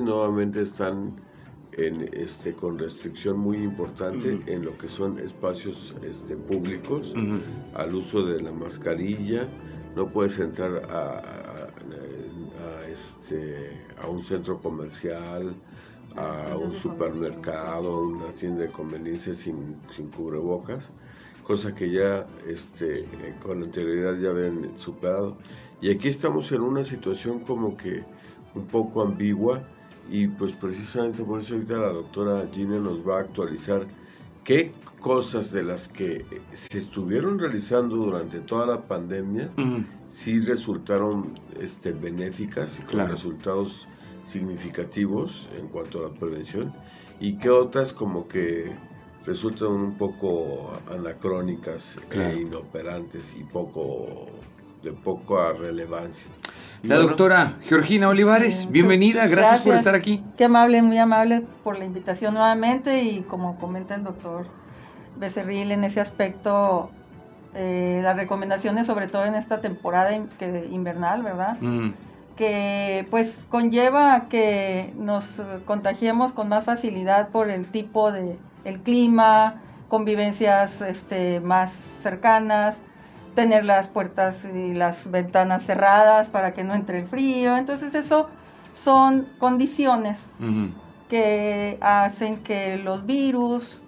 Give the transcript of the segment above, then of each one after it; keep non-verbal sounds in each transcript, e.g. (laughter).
nuevamente están en, este, con restricción muy importante en lo que son espacios este, públicos, al uso de la mascarilla, no puedes entrar a, este, a un centro comercial, a un supermercado, a una tienda de conveniencia sin, sin cubrebocas, cosa que ya este, con anterioridad ya habían superado. Y aquí estamos en una situación como que un poco ambigua y pues precisamente por eso ahorita la doctora Gina nos va a actualizar qué cosas de las que se estuvieron realizando durante toda la pandemia sí resultaron este, benéficas y con resultados significativos en cuanto a la prevención y qué otras como que resultan un poco anacrónicas e inoperantes y poco de poca relevancia. La doctora Georgina Olivares, bienvenida, gracias, por estar aquí. Qué amable, muy amable por la invitación nuevamente y como comenta el doctor Becerril en ese aspecto, eh, las recomendaciones sobre todo en esta temporada invernal, ¿verdad? Mm. Que pues conlleva que nos contagiemos con más facilidad por el tipo de el clima, convivencias este, más cercanas, tener las puertas y las ventanas cerradas para que no entre el frío. Entonces eso son condiciones que hacen que los virus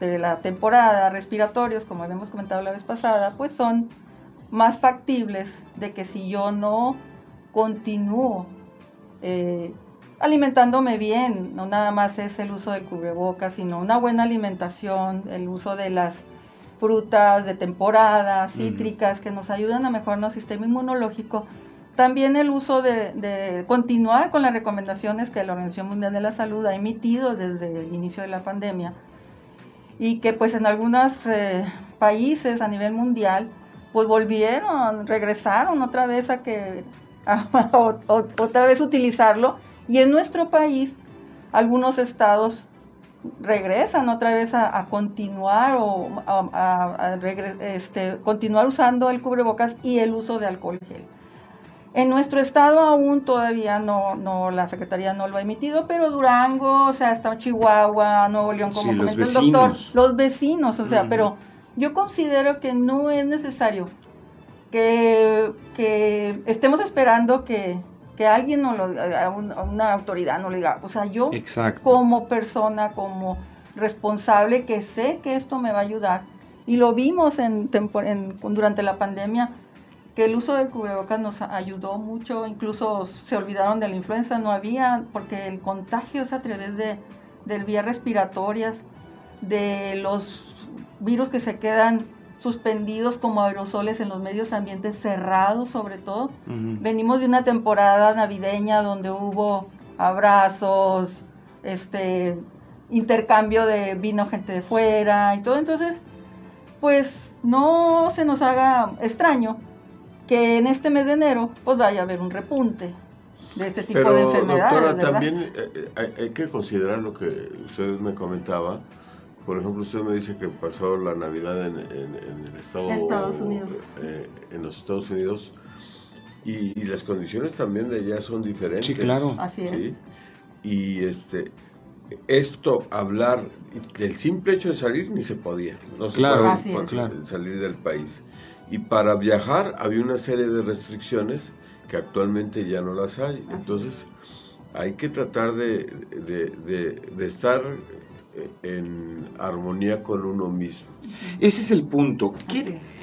de la temporada respiratorios, como habíamos comentado la vez pasada, pues son más factibles de que si yo no continúo eh, alimentándome bien, no nada más es el uso del cubrebocas, sino una buena alimentación, el uso de las frutas de temporada, cítricas, que nos ayudan a mejorar nuestro sistema inmunológico. También el uso de, continuar con las recomendaciones que la Organización Mundial de la Salud ha emitido desde el inicio de la pandemia y que pues en algunos eh, países a nivel mundial pues volvieron, regresaron otra vez a que (laughs) otra vez utilizarlo y en nuestro país algunos estados regresan otra vez a, continuar o a, este, continuar usando el cubrebocas y el uso de alcohol gel. En nuestro estado aún todavía no, no, la Secretaría no lo ha emitido, pero Durango, o sea, está Chihuahua, Nuevo León, como comentó el doctor, los vecinos, o sea, pero yo considero que no es necesario que, que estemos esperando que, que alguien no lo, a, una autoridad no le diga, o sea, yo como persona, como responsable que sé que esto me va a ayudar, y lo vimos en, durante la pandemia, que el uso del cubrebocas nos ayudó mucho, incluso se olvidaron de la influenza, no había, porque el contagio es a través de, de vías respiratorias, de los virus que se quedan suspendidos como aerosoles en los medios ambientes cerrados sobre todo. Venimos de una temporada navideña donde hubo abrazos, este intercambio de vino gente de fuera y todo, entonces pues no se nos haga extraño que en este mes de enero pues vaya a haber un repunte de este tipo de enfermedades. Doctora, también eh, eh, hay, que considerar lo que usted me comentaba, por ejemplo, usted me dice que pasó la Navidad en, el estado, Estados Unidos. Eh, en los Estados Unidos y, las condiciones también de allá son diferentes. Sí, claro. Así es. Y este, esto, hablar del simple hecho de salir, ni se podía. No se claro, podía salir del país. Y para viajar había una serie de restricciones que actualmente ya no las hay. Entonces, hay que tratar de, de, de estar en armonía con uno mismo. Ese es el punto.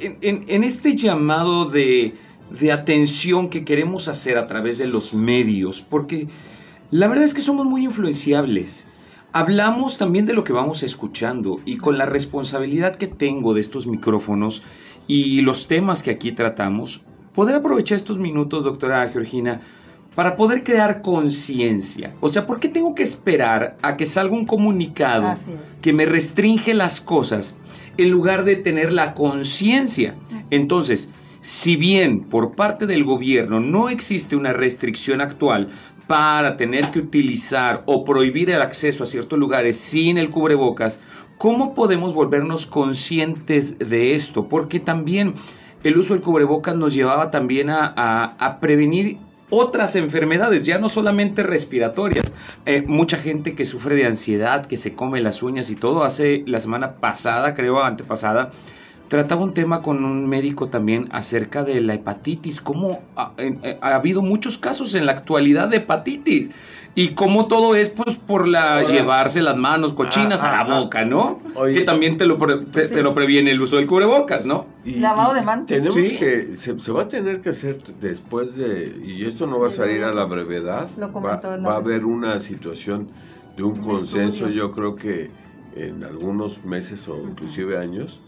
en, este llamado de, de, atención que queremos hacer a través de los medios, porque la verdad es que somos muy influenciables. Hablamos también de lo que vamos escuchando y con la responsabilidad que tengo de estos micrófonos y los temas que aquí tratamos, poder aprovechar estos minutos, doctora Georgina, para poder crear conciencia. O sea, ¿por qué tengo que esperar a que salga un comunicado que me restringe las cosas en lugar de tener la conciencia? Entonces, si bien por parte del gobierno no existe una restricción actual para tener que utilizar o prohibir el acceso a ciertos lugares sin el cubrebocas, ¿cómo podemos volvernos conscientes de esto? Porque también el uso del cubrebocas nos llevaba también a, a prevenir otras enfermedades, ya no solamente respiratorias. Eh, mucha gente que sufre de ansiedad, que se come las uñas y todo, hace la semana pasada, creo, antepasada, trataba un tema con un médico también acerca de la hepatitis, cómo ha, ha habido muchos casos en la actualidad de hepatitis. Y cómo todo es pues por la llevarse las manos cochinas a la ah, ah, boca, ¿no? que también te lo, te, lo previene el uso del cubrebocas, ¿no? Y, Lavado de manos. Tenemos que, se, va a tener que hacer después de, y esto no va a salir a la brevedad, va, va, a haber una situación de un, consenso, yo creo que en algunos meses o inclusive años,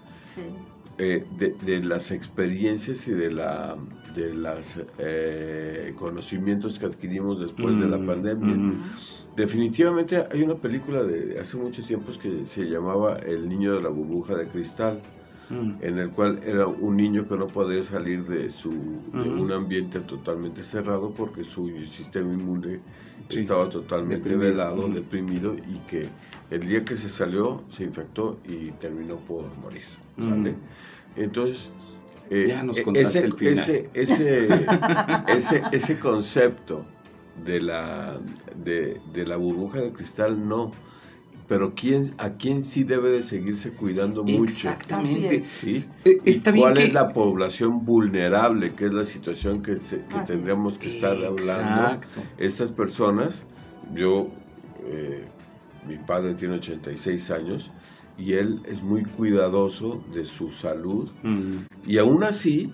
eh, de, las experiencias y de la de los eh, conocimientos que adquirimos después de la mm, pandemia. Definitivamente hay una película de hace muchos tiempos que se llamaba El niño de la burbuja de cristal, mm. en el cual era un niño que no podía salir de, su, un ambiente totalmente cerrado porque su sistema inmune estaba totalmente velado, deprimido y que el día que se salió se infectó y terminó por morir. Entonces, eh, ese, (laughs) Ese, ese, concepto de la, de, la burbuja de cristal no pero quién, a quién sí debe de seguirse cuidando mucho. Exactamente. Eh, ¿Cuál es la población vulnerable? que es la situación que, tendríamos que estar hablando? Estas personas, yo, eh, mi padre tiene 86 años, y él es muy cuidadoso de su salud y aún así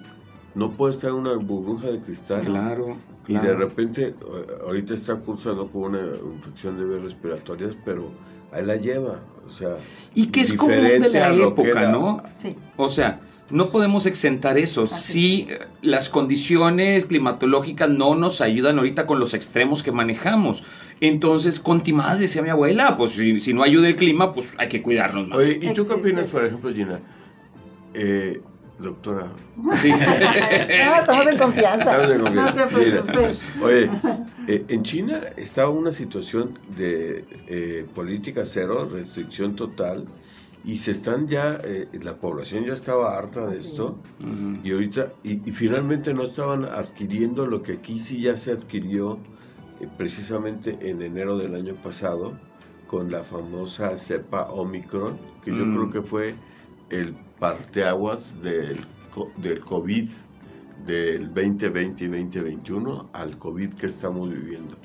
no puede estar en una burbuja de cristal. Claro. Y de repente, ahorita está cursando con una infección de vías respiratorias, pero ahí la lleva. O sea, y que es como de la época, ¿no? Sí. O sea, no podemos exentar eso. Si eh, las condiciones climatológicas no nos ayudan ahorita con los extremos que manejamos. Entonces, contimadas, decía mi abuela, pues si, no ayuda el clima, pues hay que cuidarnos más. Oye, ¿y tú qué opinas, por ejemplo, Gina? Eh, doctora. Sí. (laughs) estamos en confianza. Estamos en confianza. oye, eh, en China está una situación de política cero, restricción total y se están ya, eh, la población ya estaba harta de esto y ahorita, y, finalmente no estaban adquiriendo lo que aquí sí ya se adquirió eh, precisamente en enero del año pasado con la famosa cepa Omicron, que yo creo que fue el parteaguas del, del COVID del 2020 y 2021 al COVID que estamos viviendo.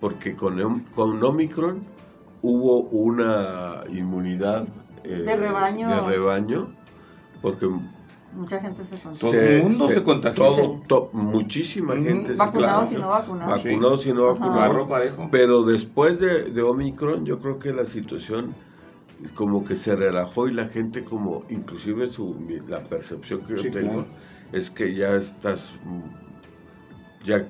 Porque con, con Omicron hubo una inmunidad eh, de rebaño. De rebaño, porque mucha gente se contagió. Todo el mundo se, contagió. muchísima gente se Vacunados y no vacunados. Vacunados y no vacunados. Pero después de, de, Omicron, yo creo que la situación como que se relajó y la gente como, inclusive su, la percepción que yo tengo, es que ya estás ya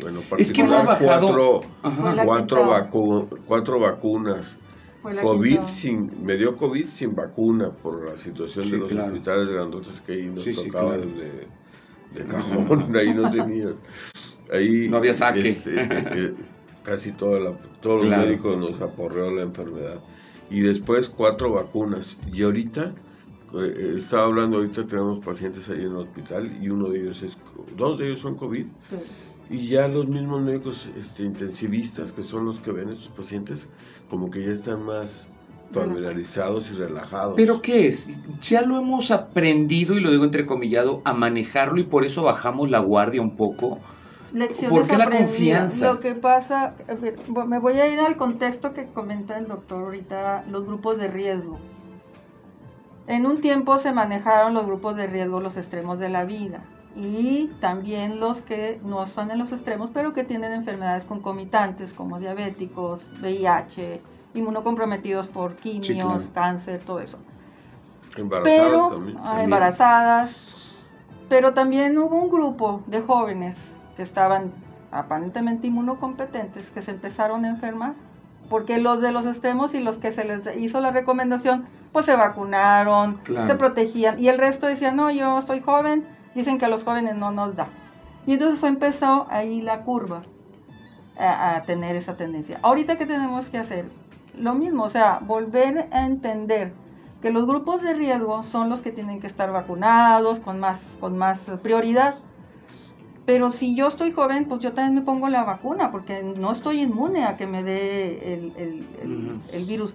bueno es que hemos bajado. cuatro, cuatro, vacu, cuatro vacunas. COVID sin, me dio COVID sin vacuna por la situación de los hospitales grandotes que ahí nos tocaba de, de, cajón, (laughs) ahí no tenías. Ahí, no había saque. Este, eh, eh, casi toda la, todos los médicos nos aporreó la enfermedad. Y después cuatro vacunas. Y ahorita, eh, estaba hablando, ahorita tenemos pacientes ahí en el hospital y uno de ellos es, dos de ellos son COVID. Sí y ya los mismos médicos este, intensivistas, que son los que ven a estos pacientes, como que ya están más familiarizados y relajados. ¿Pero qué es? Ya lo hemos aprendido, y lo digo entrecomillado, a manejarlo y por eso bajamos la guardia un poco. ¿Por qué la confianza? Lo que pasa, me voy a ir al contexto que comenta el doctor ahorita, los grupos de riesgo. En un tiempo se manejaron los grupos de riesgo los extremos de la vida y también los que no están en los extremos, pero que tienen enfermedades concomitantes como diabéticos, VIH, inmunocomprometidos por quimios, cáncer, todo eso. Embarazadas pero, también. Ah, embarazadas. Pero también hubo un grupo de jóvenes que estaban aparentemente inmunocompetentes que se empezaron a enfermar porque los de los extremos y los que se les hizo la recomendación, pues se vacunaron, se protegían y el resto decían, no, yo soy joven, Dicen que a los jóvenes no nos da. Y entonces fue empezó ahí la curva a, tener esa tendencia. Ahorita, ¿qué tenemos que hacer? Lo mismo, o sea, volver a entender que los grupos de riesgo son los que tienen que estar vacunados con más, con más prioridad. Pero si yo estoy joven, pues yo también me pongo la vacuna, porque no estoy inmune a que me dé el, virus.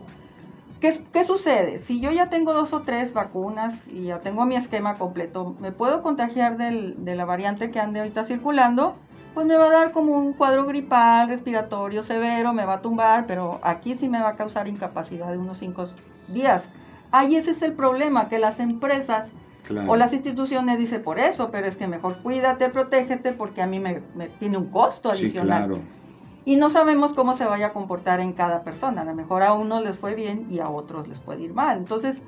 ¿Qué, ¿Qué, sucede? Si yo ya tengo dos o tres vacunas y ya tengo mi esquema completo, ¿me puedo contagiar del, de la variante que ande ahorita circulando? Pues me va a dar como un cuadro gripal, respiratorio severo, me va a tumbar, pero aquí sí me va a causar incapacidad de unos cinco días. Ahí ese es el problema, que las empresas o las instituciones dicen por eso, pero es que mejor cuídate, protégete, porque a mí me, tiene un costo adicional. Y no sabemos cómo se vaya a comportar en cada persona. A lo mejor a unos les fue bien y a otros les puede ir mal. Entonces,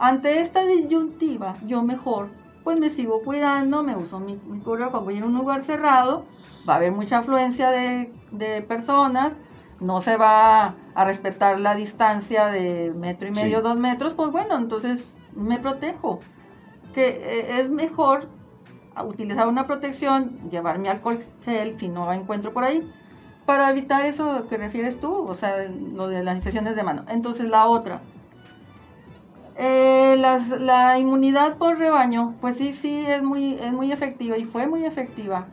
ante esta disyuntiva, yo mejor, pues me sigo cuidando, me uso mi, mi cuando voy en un lugar cerrado, va a haber mucha afluencia de, de personas, no se va a respetar la distancia de metro y medio, dos metros, pues bueno, entonces me protejo que eh, es mejor utilizar una protección, llevar mi alcohol gel si no encuentro por ahí, para evitar eso que refieres tú, o sea, lo de las infecciones de mano. Entonces la otra, eh, la inmunidad por rebaño, pues sí, sí, es muy, es muy efectiva y fue muy efectiva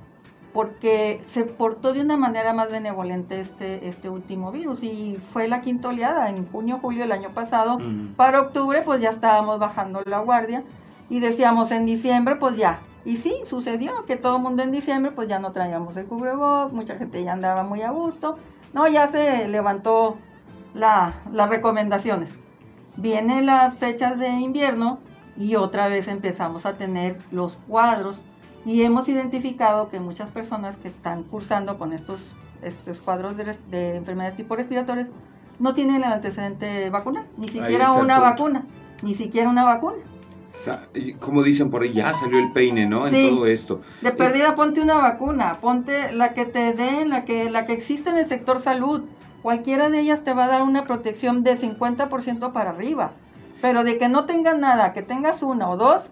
porque se portó de una manera más benevolente este, este último virus y fue la quinta oleada en junio, julio del año pasado. Para octubre pues ya estábamos bajando la guardia y decíamos en diciembre, pues ya. Y sí, sucedió que todo el mundo en diciembre, pues ya no traíamos el cubrebocas, mucha gente ya andaba muy a gusto. No, ya se levantó la, las recomendaciones. Vienen las fechas de invierno y otra vez empezamos a tener los cuadros y hemos identificado que muchas personas que están cursando con estos, estos cuadros de, de enfermedades tipo respiratorias no tienen el antecedente vacuna, ni siquiera una vacuna, ni siquiera una vacuna como dicen por ahí, ya salió el peine, ¿no? En todo esto. De perdida, ponte una vacuna, ponte la que te den, la que, la que existe en el sector salud. Cualquiera de ellas te va a dar una protección de 50% para arriba. Pero de que no tengas nada, que tengas una o dos,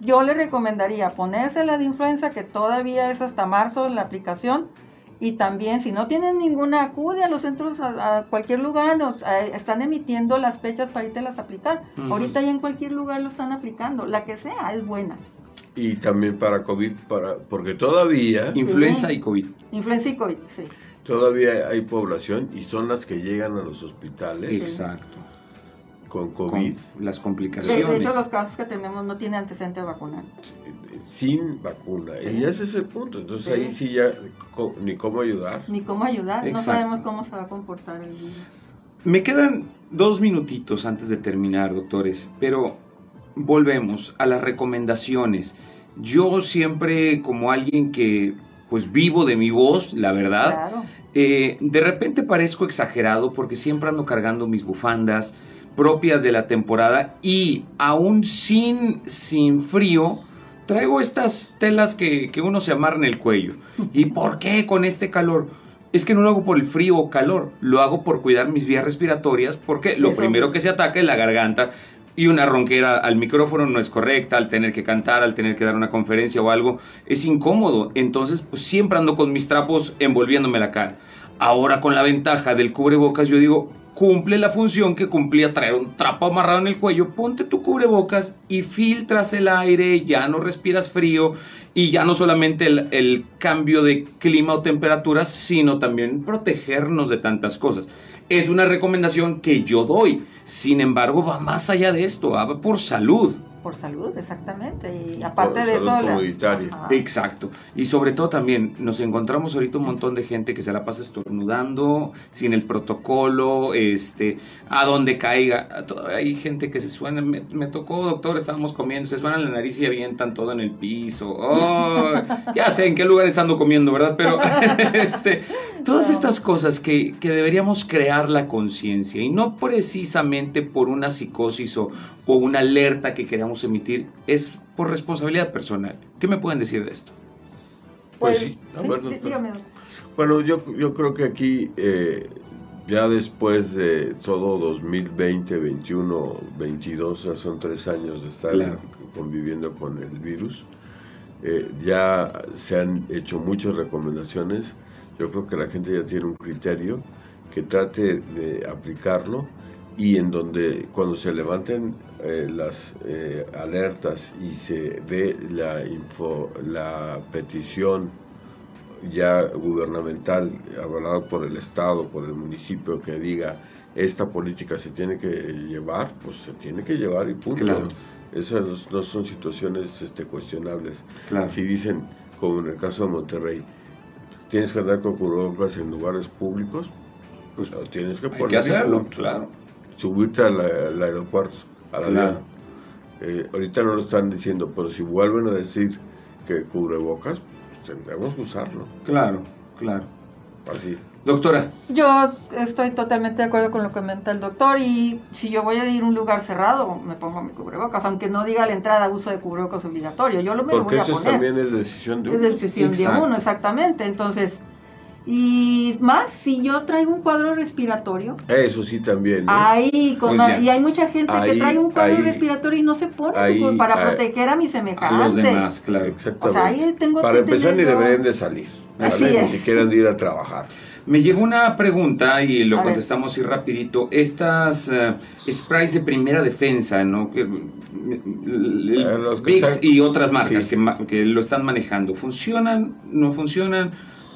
yo le recomendaría ponerse la de influenza, que todavía es hasta marzo en la aplicación, y también, si no tienen ninguna, acude a los centros, a, cualquier lugar, nos, están emitiendo las fechas para irte las aplicar. Ahorita ya en cualquier lugar lo están aplicando, la que sea, es buena. Y también para COVID, para, porque todavía... Influenza y COVID. Influenza y COVID, sí. Todavía hay población y son las que llegan a los hospitales. Exacto con COVID. las complicaciones. De, hecho, los casos que tenemos no tienen antecedente vacunal. Sin vacuna. Y ese es el punto. Entonces ahí sí ya ni cómo ayudar. Ni cómo ayudar. No sabemos cómo se va a comportar el virus. Me quedan dos minutitos antes de terminar, doctores, pero volvemos a las recomendaciones. Yo siempre, como alguien que pues vivo de mi voz, la verdad, eh, de repente parezco exagerado porque siempre ando cargando mis bufandas, propias de la temporada y aún sin, sin frío, traigo estas telas que, uno se amarra en el cuello. (laughs) ¿Y por qué con este calor? Es que no lo hago por el frío o calor, lo hago por cuidar mis vías respiratorias, porque lo primero que se ataca es la garganta y una ronquera al micrófono no es correcta, al tener que cantar, al tener que dar una conferencia o algo, es incómodo. Entonces, pues siempre ando con mis trapos envolviéndome la cara. Ahora con la ventaja del cubrebocas, yo digo, cumple la función que cumplía traer un trapo amarrado en el cuello, ponte tu cubrebocas y filtras el aire, ya no respiras frío y ya no solamente el, cambio de clima o temperatura, sino también protegernos de tantas cosas. Es una recomendación que yo doy, sin embargo va más allá de esto, va por salud por salud, exactamente. Y aparte de eso... Exacto. Y sobre todo también nos encontramos ahorita un montón de gente que se la pasa estornudando, sin el protocolo, este, a donde caiga. Hay gente que se suena, me, tocó, doctor, estábamos comiendo, se suena la nariz y avientan todo en el piso. Oh, ya sé en qué lugar ando comiendo, ¿verdad? Pero (laughs) este, todas estas cosas que, que deberíamos crear la conciencia y no precisamente por una psicosis o, o una alerta que queramos emitir es por responsabilidad personal. ¿Qué me pueden decir de esto? Pues, sí, Bueno, yo, yo creo que aquí, eh, ya después de todo 2020, 21, 22, ya son tres años de estar conviviendo con el virus, eh, ya se han hecho muchas recomendaciones. Yo creo que la gente ya tiene un criterio que trate de aplicarlo y en donde cuando se levanten eh, las eh, alertas y se dé la, info, la petición ya gubernamental, avalada por el Estado, por el municipio, que diga esta política se tiene que llevar, pues se tiene que llevar y punto. Claro. Esas no son situaciones este, cuestionables. Claro. Si dicen, como en el caso de Monterrey, tienes que andar con cubrebocas en lugares públicos, pues lo tienes que Hay poner. que y hacerlo, punto. claro. Subirte al, al aeropuerto, al Claro. avión. Eh, ahorita no lo están diciendo, pero si vuelven a decir que cubrebocas, pues tendremos que usarlo. Claro, claro. Así. Doctora, Yo estoy totalmente de acuerdo con lo que comenta el doctor y si yo voy a ir a un lugar cerrado, me pongo mi cubrebocas, aunque no diga a la entrada uso de cubrebocas obligatorio, yo lo me lo Porque voy a eso es poner. también es decisión de Es uno. decisión Exacto. de uno, exactamente. Entonces, y más si yo traigo un cuadro respiratorio, Eso sí también. ¿no? ahí, con Pues y hay mucha gente Ahí- que trae un cuadro ahí- respiratorio y no se pone ahí- pues, para ahí- proteger a mi a semejante. los demás, claro. Exactamente. O sea, ahí tengo Para que empezar, ni tener deberían de salir. Así ¿vale? Ni es. siquiera de ir a trabajar. Me llegó una pregunta y lo A ver. contestamos así rapidito. Estas eh, sprays de primera defensa, ¿no? Que, Eh, los que Vicks están- y otras marcas Sí. que, ma- que lo están manejando, ¿funcionan? ¿No funcionan?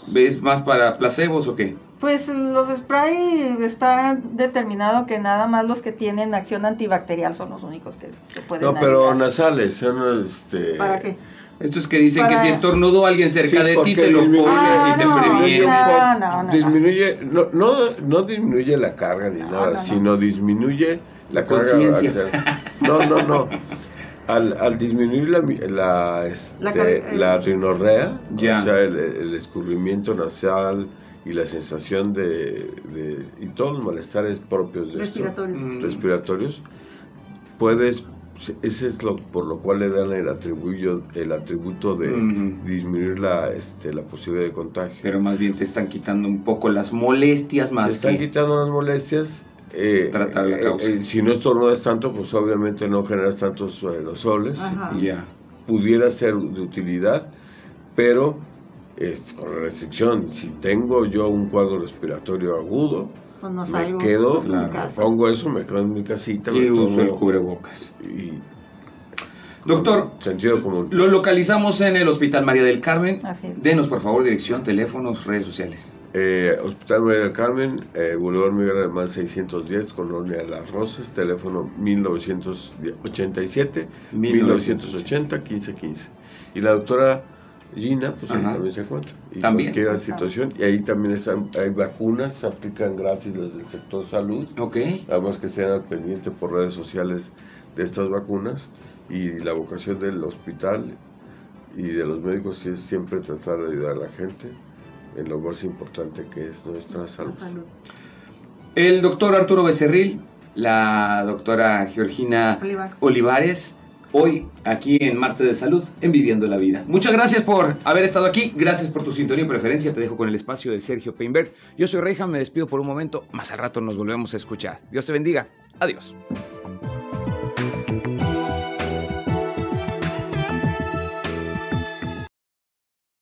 ¿Ves más para placebos o qué? Pues los spray está determinado que nada más los que tienen acción antibacterial son los únicos que, que pueden No, pero ayudar. nasales, son este. ¿Para qué? Estos que dicen que si estornudó alguien cerca Sí, de ti, te lo disminuye- pones Ah, y te no, previene. no, no, no. disminuye, no, no, no disminuye la carga ni No, nada, no, no. sino disminuye la, La carga. No, no, no. Al, al disminuir la, mi- la, este, La la rinorrea, Ya. o sea, el, el escurrimiento nasal y la sensación de, de- y todos los malestares propios de esto, Respiratorio. Mm, respiratorios, puedes, ese es lo por lo cual le dan el atributo, el atributo de disminuir la, este, la posibilidad de contagio. Pero más bien te están quitando un poco las molestias más Se están que... quitando las molestias. Eh, Tratar la eh, causa. eh, si no estornudas tanto, pues obviamente no generas tantos aerosoles. Ajá. y Ya. pudiera ser de utilidad, pero es, con la restricción. Si tengo yo un cuadro respiratorio agudo, Pues no me quedo, claro, me pongo eso, me quedo en mi casita. Y uso el cubrebocas. y- Doctor, Sentido común. Lo localizamos en el Hospital María del Carmen. Así es. Denos, por favor, dirección, teléfonos, redes sociales. Eh, Hospital María del Carmen, eh, Boulevard Miguel Alemán 610, Colonia Las Rosas, teléfono 1987 1980 1515. Y la doctora Gina, pues ahí Ajá. también se encuentra. Y También. cualquier situación. Y ahí también están, hay vacunas, se aplican gratis las del sector salud. Ok. Además que estén al pendiente por redes sociales de estas vacunas. Y la vocación del hospital y de los médicos es siempre tratar de ayudar a la gente en lo más importante que es nuestra salud. Salud. El doctor Arturo Becerril, la doctora Georgina Olivar. Olivares, hoy aquí en Marte de Salud, en Viviendo la Vida. Muchas gracias por haber estado aquí, gracias por tu sintonía y preferencia. Te dejo con el espacio de Sergio Peinberg. Yo soy Reija, me despido por un momento, más al rato nos volvemos a escuchar. Dios te bendiga. Adiós.